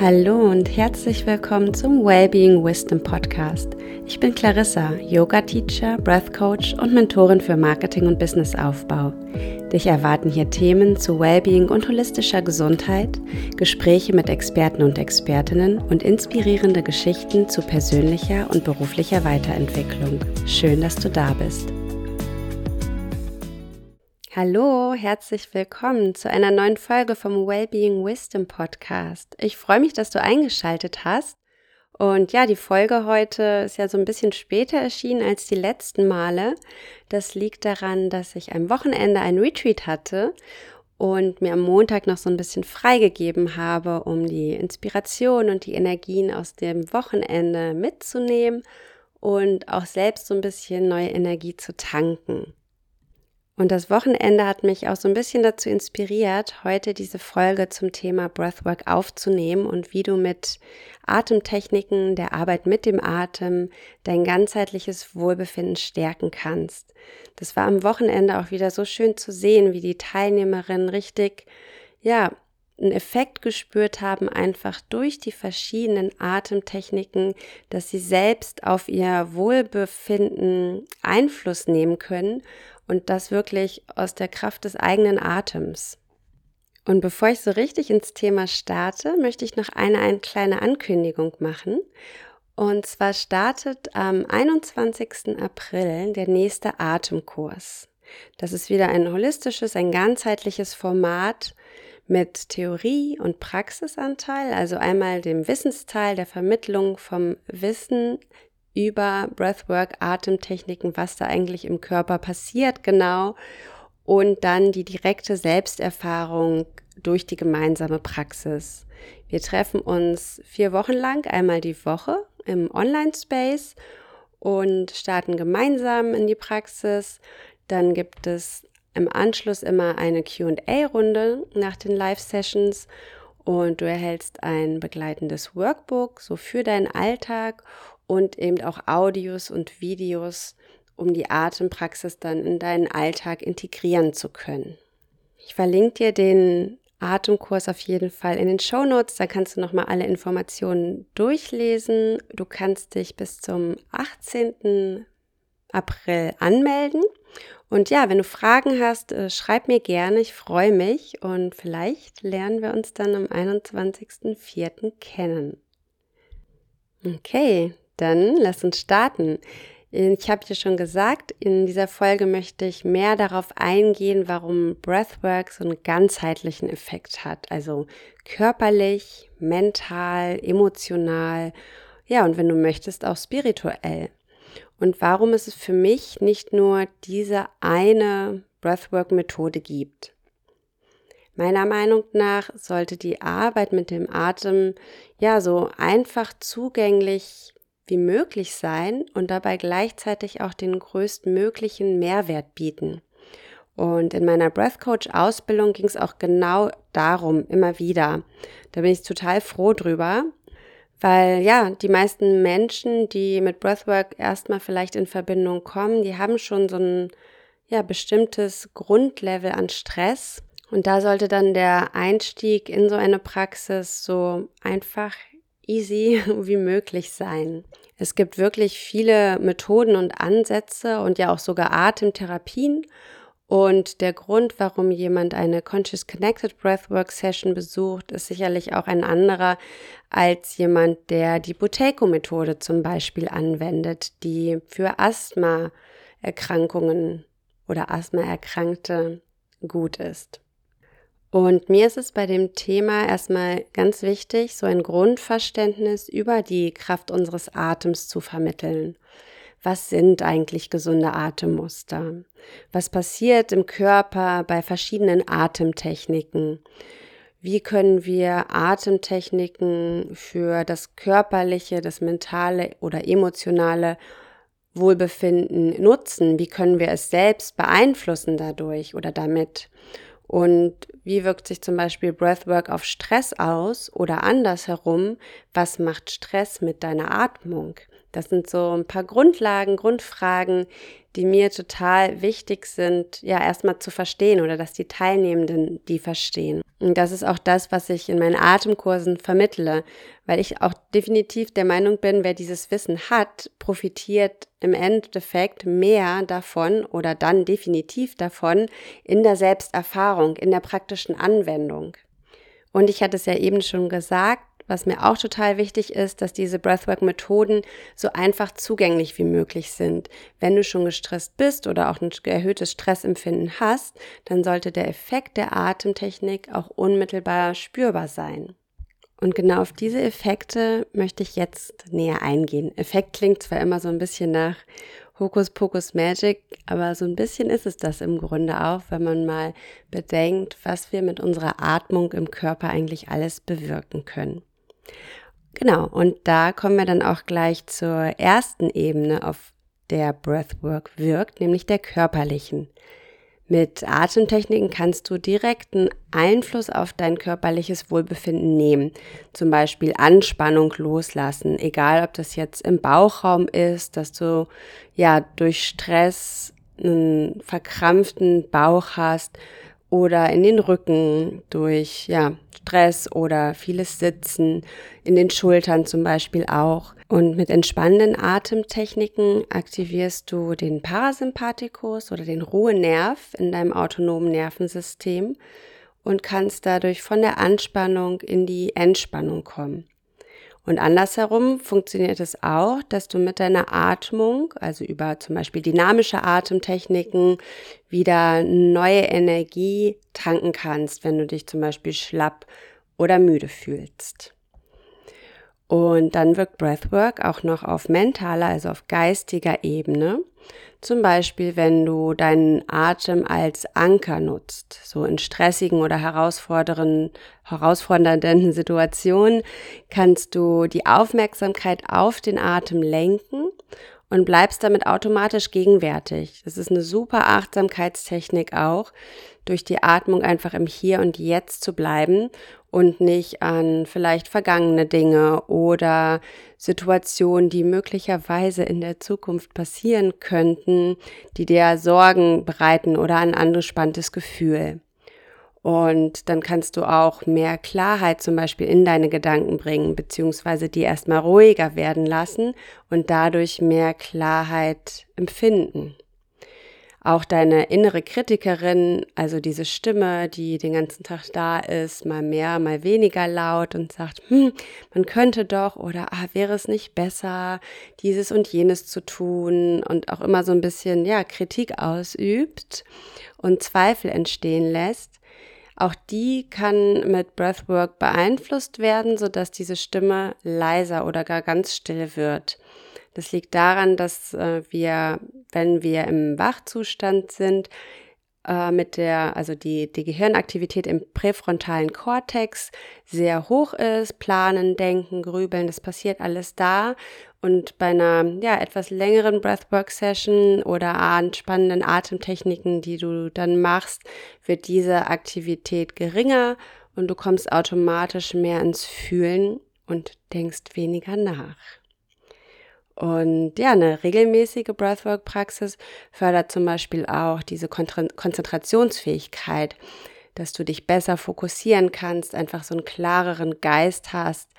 Hallo und herzlich willkommen zum Wellbeing Wisdom Podcast. Ich bin Clarissa, Yoga Teacher, Breath Coach und Mentorin für Marketing und Businessaufbau. Dich erwarten hier Themen zu Wellbeing und holistischer Gesundheit, Gespräche mit Experten und Expertinnen und inspirierende Geschichten zu persönlicher und beruflicher Weiterentwicklung. Schön, dass du da bist. Hallo, herzlich willkommen zu einer neuen Folge vom Wellbeing Wisdom Podcast. Ich freue mich, dass du eingeschaltet hast. Und ja, die Folge heute ist ja so ein bisschen später erschienen als die letzten Male. Das liegt daran, dass ich am Wochenende ein Retreat hatte und mir am Montag noch so ein bisschen freigegeben habe, um die Inspiration und die Energien aus dem Wochenende mitzunehmen und auch selbst so ein bisschen neue Energie zu tanken. Und das Wochenende hat mich auch so ein bisschen dazu inspiriert, heute diese Folge zum Thema Breathwork aufzunehmen und wie du mit Atemtechniken, der Arbeit mit dem Atem, dein ganzheitliches Wohlbefinden stärken kannst. Das war am Wochenende auch wieder so schön zu sehen, wie die Teilnehmerinnen richtig, ja, einen Effekt gespürt haben, einfach durch die verschiedenen Atemtechniken, dass sie selbst auf ihr Wohlbefinden Einfluss nehmen können und das wirklich aus der Kraft des eigenen Atems. Und bevor ich so richtig ins Thema starte, möchte ich noch eine, eine kleine Ankündigung machen. Und zwar startet am 21. April der nächste Atemkurs. Das ist wieder ein holistisches, ein ganzheitliches Format mit Theorie und Praxisanteil, also einmal dem Wissensteil der Vermittlung vom Wissen über Breathwork, Atemtechniken, was da eigentlich im Körper passiert genau und dann die direkte Selbsterfahrung durch die gemeinsame Praxis. Wir treffen uns vier Wochen lang, einmal die Woche im Online-Space und starten gemeinsam in die Praxis. Dann gibt es im Anschluss immer eine QA-Runde nach den Live-Sessions und du erhältst ein begleitendes Workbook so für deinen Alltag und eben auch Audios und Videos, um die Atempraxis dann in deinen Alltag integrieren zu können. Ich verlinke dir den Atemkurs auf jeden Fall in den Show Notes. Da kannst du nochmal alle Informationen durchlesen. Du kannst dich bis zum 18. April anmelden. Und ja, wenn du Fragen hast, äh, schreib mir gerne. Ich freue mich und vielleicht lernen wir uns dann am 21.04. kennen. Okay, dann lass uns starten. Ich habe dir schon gesagt, in dieser Folge möchte ich mehr darauf eingehen, warum Breathwork so einen ganzheitlichen Effekt hat. Also körperlich, mental, emotional, ja, und wenn du möchtest, auch spirituell. Und warum es für mich nicht nur diese eine Breathwork-Methode gibt. Meiner Meinung nach sollte die Arbeit mit dem Atem ja so einfach zugänglich wie möglich sein und dabei gleichzeitig auch den größtmöglichen Mehrwert bieten. Und in meiner Breath Coach Ausbildung ging es auch genau darum, immer wieder. Da bin ich total froh drüber, weil ja, die meisten Menschen, die mit Breathwork erstmal vielleicht in Verbindung kommen, die haben schon so ein ja, bestimmtes Grundlevel an Stress. Und da sollte dann der Einstieg in so eine Praxis so einfach easy wie möglich sein. Es gibt wirklich viele Methoden und Ansätze und ja auch sogar Atemtherapien. Und der Grund, warum jemand eine Conscious Connected Breathwork Session besucht, ist sicherlich auch ein anderer als jemand, der die Buteco-Methode zum Beispiel anwendet, die für Asthma-Erkrankungen oder Asthma-Erkrankte gut ist. Und mir ist es bei dem Thema erstmal ganz wichtig, so ein Grundverständnis über die Kraft unseres Atems zu vermitteln. Was sind eigentlich gesunde Atemmuster? Was passiert im Körper bei verschiedenen Atemtechniken? Wie können wir Atemtechniken für das körperliche, das mentale oder emotionale Wohlbefinden nutzen? Wie können wir es selbst beeinflussen dadurch oder damit? Und wie wirkt sich zum Beispiel Breathwork auf Stress aus oder andersherum? Was macht Stress mit deiner Atmung? Das sind so ein paar Grundlagen, Grundfragen, die mir total wichtig sind, ja, erstmal zu verstehen oder dass die Teilnehmenden die verstehen. Und das ist auch das, was ich in meinen Atemkursen vermittle, weil ich auch definitiv der Meinung bin, wer dieses Wissen hat, profitiert im Endeffekt mehr davon oder dann definitiv davon in der Selbsterfahrung, in der praktischen Anwendung. Und ich hatte es ja eben schon gesagt, was mir auch total wichtig ist, dass diese Breathwork-Methoden so einfach zugänglich wie möglich sind. Wenn du schon gestresst bist oder auch ein erhöhtes Stressempfinden hast, dann sollte der Effekt der Atemtechnik auch unmittelbar spürbar sein. Und genau auf diese Effekte möchte ich jetzt näher eingehen. Effekt klingt zwar immer so ein bisschen nach Hokuspokus Magic, aber so ein bisschen ist es das im Grunde auch, wenn man mal bedenkt, was wir mit unserer Atmung im Körper eigentlich alles bewirken können. Genau, und da kommen wir dann auch gleich zur ersten Ebene, auf der Breathwork wirkt, nämlich der körperlichen. Mit Atemtechniken kannst du direkten Einfluss auf dein körperliches Wohlbefinden nehmen. Zum Beispiel Anspannung loslassen, egal ob das jetzt im Bauchraum ist, dass du ja durch Stress einen verkrampften Bauch hast oder in den Rücken durch ja, Stress oder vieles Sitzen, in den Schultern zum Beispiel auch. Und mit entspannenden Atemtechniken aktivierst du den Parasympathikus oder den Ruhenerv in deinem autonomen Nervensystem und kannst dadurch von der Anspannung in die Entspannung kommen. Und andersherum funktioniert es auch, dass du mit deiner Atmung, also über zum Beispiel dynamische Atemtechniken, wieder neue Energie tanken kannst, wenn du dich zum Beispiel schlapp oder müde fühlst. Und dann wirkt Breathwork auch noch auf mentaler, also auf geistiger Ebene. Zum Beispiel, wenn du deinen Atem als Anker nutzt, so in stressigen oder herausfordernden, Situationen, kannst du die Aufmerksamkeit auf den Atem lenken und bleibst damit automatisch gegenwärtig. Das ist eine super Achtsamkeitstechnik auch, durch die Atmung einfach im Hier und Jetzt zu bleiben und nicht an vielleicht vergangene Dinge oder Situationen, die möglicherweise in der Zukunft passieren könnten, die dir Sorgen bereiten oder ein angespanntes Gefühl. Und dann kannst du auch mehr Klarheit zum Beispiel in deine Gedanken bringen, beziehungsweise die erstmal ruhiger werden lassen und dadurch mehr Klarheit empfinden. Auch deine innere Kritikerin, also diese Stimme, die den ganzen Tag da ist, mal mehr, mal weniger laut und sagt, hm, man könnte doch oder ah, wäre es nicht besser, dieses und jenes zu tun und auch immer so ein bisschen, ja, Kritik ausübt und Zweifel entstehen lässt. Auch die kann mit Breathwork beeinflusst werden, sodass diese Stimme leiser oder gar ganz still wird. Das liegt daran, dass äh, wir, wenn wir im Wachzustand sind, äh, mit der, also die, die Gehirnaktivität im präfrontalen Kortex sehr hoch ist, planen, denken, grübeln, das passiert alles da. Und bei einer ja, etwas längeren Breathwork-Session oder spannenden Atemtechniken, die du dann machst, wird diese Aktivität geringer und du kommst automatisch mehr ins Fühlen und denkst weniger nach. Und ja, eine regelmäßige Breathwork-Praxis fördert zum Beispiel auch diese Konzentrationsfähigkeit, dass du dich besser fokussieren kannst, einfach so einen klareren Geist hast.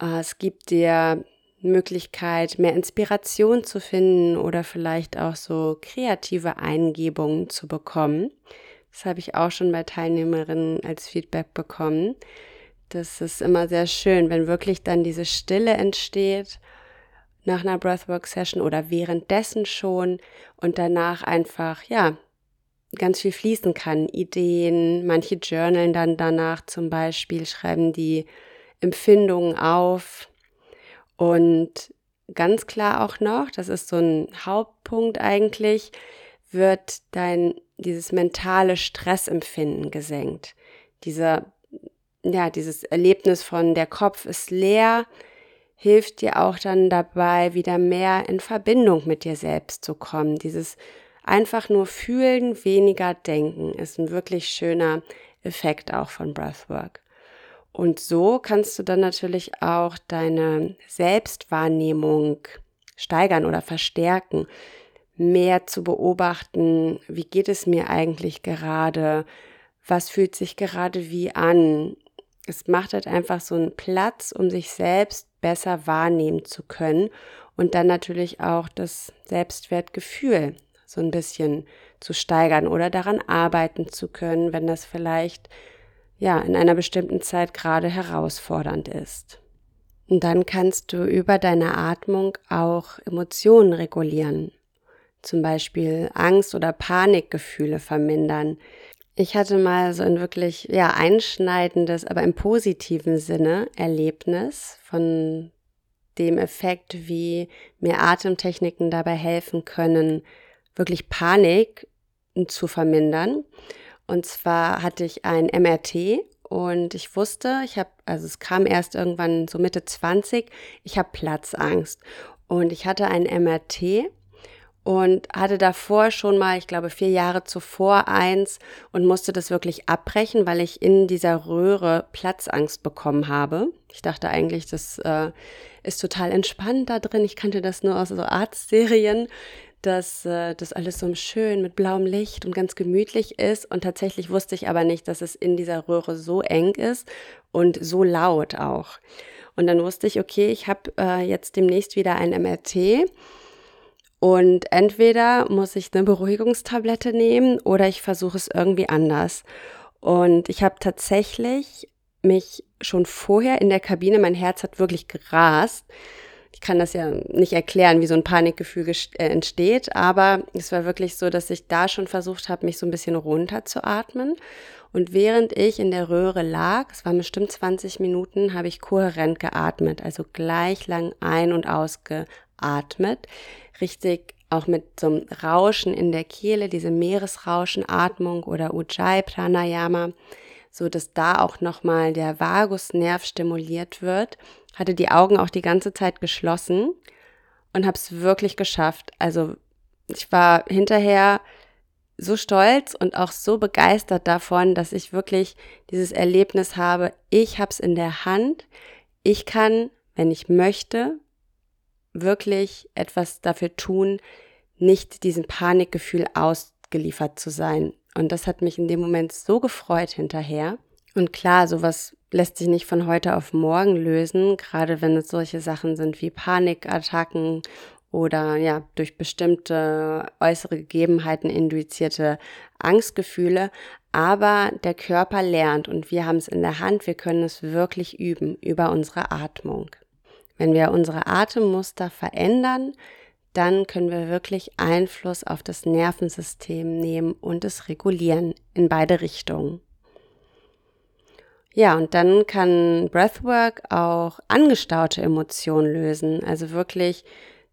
Äh, es gibt dir Möglichkeit, mehr Inspiration zu finden oder vielleicht auch so kreative Eingebungen zu bekommen. Das habe ich auch schon bei Teilnehmerinnen als Feedback bekommen. Das ist immer sehr schön, wenn wirklich dann diese Stille entsteht nach einer Breathwork-Session oder währenddessen schon und danach einfach, ja, ganz viel fließen kann. Ideen, manche journalen dann danach zum Beispiel, schreiben die Empfindungen auf und ganz klar auch noch, das ist so ein Hauptpunkt eigentlich, wird dein, dieses mentale Stressempfinden gesenkt. Dieser, ja, dieses Erlebnis von der Kopf ist leer, hilft dir auch dann dabei, wieder mehr in Verbindung mit dir selbst zu kommen. Dieses einfach nur fühlen, weniger denken ist ein wirklich schöner Effekt auch von Breathwork. Und so kannst du dann natürlich auch deine Selbstwahrnehmung steigern oder verstärken, mehr zu beobachten, wie geht es mir eigentlich gerade, was fühlt sich gerade wie an. Es macht halt einfach so einen Platz, um sich selbst besser wahrnehmen zu können und dann natürlich auch das Selbstwertgefühl so ein bisschen zu steigern oder daran arbeiten zu können, wenn das vielleicht ja in einer bestimmten Zeit gerade herausfordernd ist. Und dann kannst du über deine Atmung auch Emotionen regulieren, zum Beispiel Angst oder Panikgefühle vermindern. Ich hatte mal so ein wirklich ja einschneidendes, aber im positiven Sinne Erlebnis von dem Effekt, wie mir Atemtechniken dabei helfen können, wirklich Panik zu vermindern. Und zwar hatte ich ein MRT und ich wusste, ich habe, also es kam erst irgendwann so Mitte 20, ich habe Platzangst. Und ich hatte ein MRT und hatte davor schon mal, ich glaube vier Jahre zuvor eins und musste das wirklich abbrechen, weil ich in dieser Röhre Platzangst bekommen habe. Ich dachte eigentlich, das äh, ist total entspannt da drin. Ich kannte das nur aus so Arztserien dass äh, das alles so schön mit blauem Licht und ganz gemütlich ist. Und tatsächlich wusste ich aber nicht, dass es in dieser Röhre so eng ist und so laut auch. Und dann wusste ich, okay, ich habe äh, jetzt demnächst wieder ein MRT. Und entweder muss ich eine Beruhigungstablette nehmen oder ich versuche es irgendwie anders. Und ich habe tatsächlich mich schon vorher in der Kabine, mein Herz hat wirklich gerast, ich kann das ja nicht erklären, wie so ein Panikgefühl äh, entsteht, aber es war wirklich so, dass ich da schon versucht habe, mich so ein bisschen runter zu atmen. Und während ich in der Röhre lag, es waren bestimmt 20 Minuten, habe ich kohärent geatmet, also gleich lang ein- und ausgeatmet. Richtig auch mit so einem Rauschen in der Kehle, diese Meeresrauschenatmung oder Ujjayi Pranayama, so dass da auch nochmal der Vagusnerv stimuliert wird hatte die Augen auch die ganze Zeit geschlossen und habe es wirklich geschafft. Also ich war hinterher so stolz und auch so begeistert davon, dass ich wirklich dieses Erlebnis habe, ich habe es in der Hand, ich kann, wenn ich möchte, wirklich etwas dafür tun, nicht diesem Panikgefühl ausgeliefert zu sein. Und das hat mich in dem Moment so gefreut hinterher. Und klar, sowas lässt sich nicht von heute auf morgen lösen, gerade wenn es solche Sachen sind wie Panikattacken oder ja, durch bestimmte äußere Gegebenheiten induzierte Angstgefühle. Aber der Körper lernt und wir haben es in der Hand, wir können es wirklich üben über unsere Atmung. Wenn wir unsere Atemmuster verändern, dann können wir wirklich Einfluss auf das Nervensystem nehmen und es regulieren in beide Richtungen. Ja, und dann kann Breathwork auch angestaute Emotionen lösen, also wirklich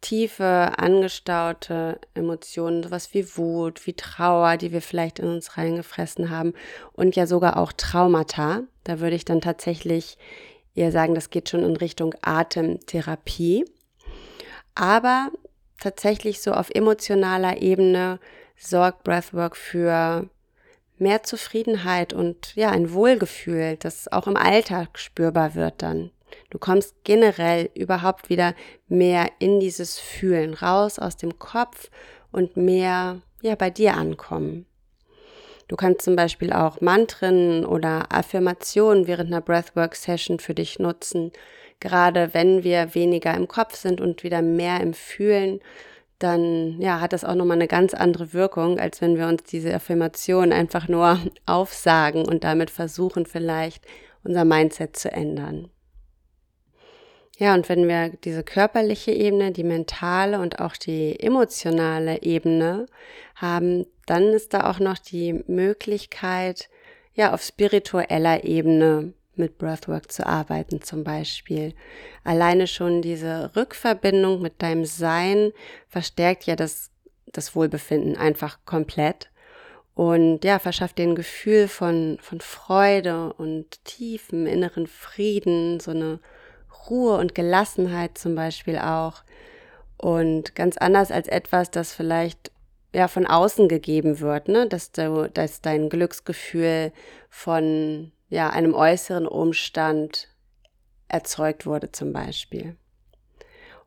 tiefe, angestaute Emotionen, sowas wie Wut, wie Trauer, die wir vielleicht in uns reingefressen haben und ja sogar auch Traumata. Da würde ich dann tatsächlich eher sagen, das geht schon in Richtung Atemtherapie. Aber tatsächlich so auf emotionaler Ebene sorgt Breathwork für mehr Zufriedenheit und ja, ein Wohlgefühl, das auch im Alltag spürbar wird dann. Du kommst generell überhaupt wieder mehr in dieses Fühlen, raus aus dem Kopf und mehr ja, bei dir ankommen. Du kannst zum Beispiel auch Mantren oder Affirmationen während einer Breathwork-Session für dich nutzen, gerade wenn wir weniger im Kopf sind und wieder mehr im Fühlen dann ja, hat das auch nochmal eine ganz andere Wirkung, als wenn wir uns diese Affirmation einfach nur aufsagen und damit versuchen, vielleicht unser Mindset zu ändern. Ja, und wenn wir diese körperliche Ebene, die mentale und auch die emotionale Ebene haben, dann ist da auch noch die Möglichkeit, ja, auf spiritueller Ebene mit Breathwork zu arbeiten zum Beispiel. Alleine schon diese Rückverbindung mit deinem Sein verstärkt ja das, das Wohlbefinden einfach komplett und ja, verschafft dir ein Gefühl von, von Freude und tiefem inneren Frieden, so eine Ruhe und Gelassenheit zum Beispiel auch. Und ganz anders als etwas, das vielleicht ja von außen gegeben wird, ne? dass, du, dass dein Glücksgefühl von ja, einem äußeren Umstand erzeugt wurde zum Beispiel.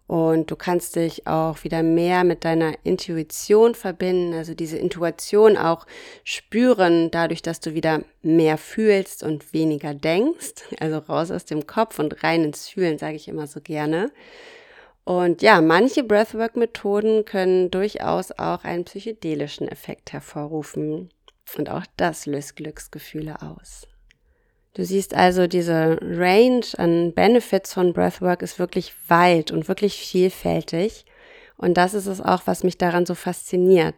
Und du kannst dich auch wieder mehr mit deiner Intuition verbinden, also diese Intuition auch spüren, dadurch, dass du wieder mehr fühlst und weniger denkst. Also raus aus dem Kopf und rein ins Fühlen, sage ich immer so gerne. Und ja, manche Breathwork-Methoden können durchaus auch einen psychedelischen Effekt hervorrufen. Und auch das löst Glücksgefühle aus. Du siehst also, diese Range an Benefits von Breathwork ist wirklich weit und wirklich vielfältig. Und das ist es auch, was mich daran so fasziniert.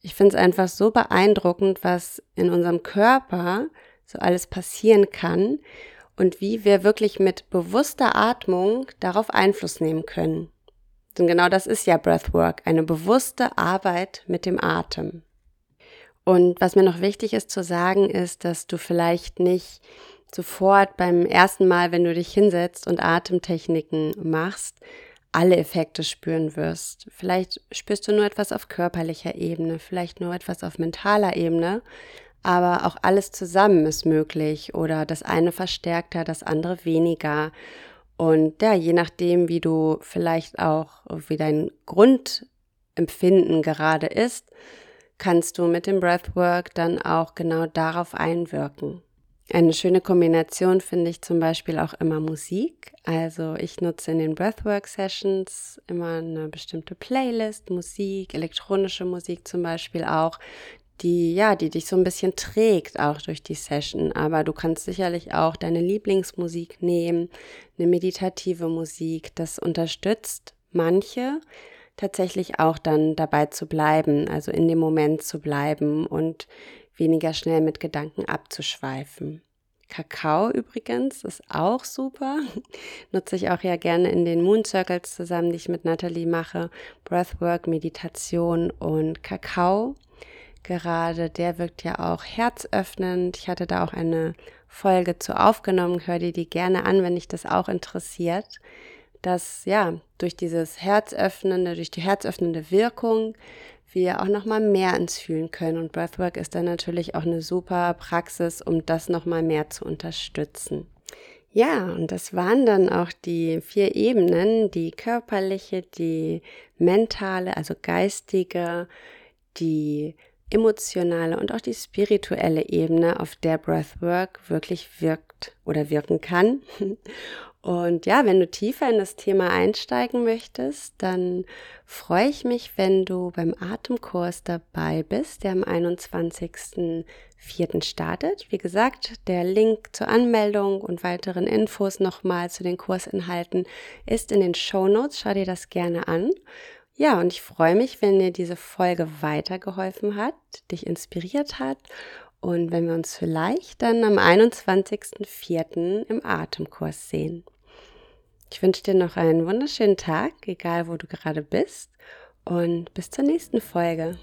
Ich finde es einfach so beeindruckend, was in unserem Körper so alles passieren kann und wie wir wirklich mit bewusster Atmung darauf Einfluss nehmen können. Und genau das ist ja Breathwork, eine bewusste Arbeit mit dem Atem. Und was mir noch wichtig ist zu sagen, ist, dass du vielleicht nicht sofort beim ersten Mal, wenn du dich hinsetzt und Atemtechniken machst, alle Effekte spüren wirst. Vielleicht spürst du nur etwas auf körperlicher Ebene, vielleicht nur etwas auf mentaler Ebene, aber auch alles zusammen ist möglich oder das eine verstärkter, das andere weniger. Und ja, je nachdem, wie du vielleicht auch, wie dein Grundempfinden gerade ist, kannst du mit dem Breathwork dann auch genau darauf einwirken. Eine schöne Kombination finde ich zum Beispiel auch immer Musik. Also ich nutze in den Breathwork-Sessions immer eine bestimmte Playlist, Musik, elektronische Musik zum Beispiel auch, die, ja, die dich so ein bisschen trägt auch durch die Session. Aber du kannst sicherlich auch deine Lieblingsmusik nehmen, eine meditative Musik. Das unterstützt manche tatsächlich auch dann dabei zu bleiben, also in dem Moment zu bleiben und weniger schnell mit Gedanken abzuschweifen. Kakao übrigens ist auch super. Nutze ich auch ja gerne in den Moon Circles zusammen, die ich mit Natalie mache. Breathwork, Meditation und Kakao. Gerade der wirkt ja auch herzöffnend. Ich hatte da auch eine Folge zu aufgenommen. Hör dir die gerne an, wenn dich das auch interessiert dass ja durch dieses herzöffnende, durch die herzöffnende Wirkung wir auch noch mal mehr ins Fühlen können und Breathwork ist dann natürlich auch eine super Praxis, um das noch mal mehr zu unterstützen. Ja, und das waren dann auch die vier Ebenen, die körperliche, die mentale, also geistige, die emotionale und auch die spirituelle Ebene, auf der Breathwork wirklich wirkt oder wirken kann. Und ja, wenn du tiefer in das Thema einsteigen möchtest, dann freue ich mich, wenn du beim Atemkurs dabei bist, der am 21.04. startet. Wie gesagt, der Link zur Anmeldung und weiteren Infos nochmal zu den Kursinhalten ist in den Show Notes. Schau dir das gerne an. Ja, und ich freue mich, wenn dir diese Folge weitergeholfen hat, dich inspiriert hat und wenn wir uns vielleicht dann am 21.04. im Atemkurs sehen. Ich wünsche dir noch einen wunderschönen Tag, egal wo du gerade bist, und bis zur nächsten Folge.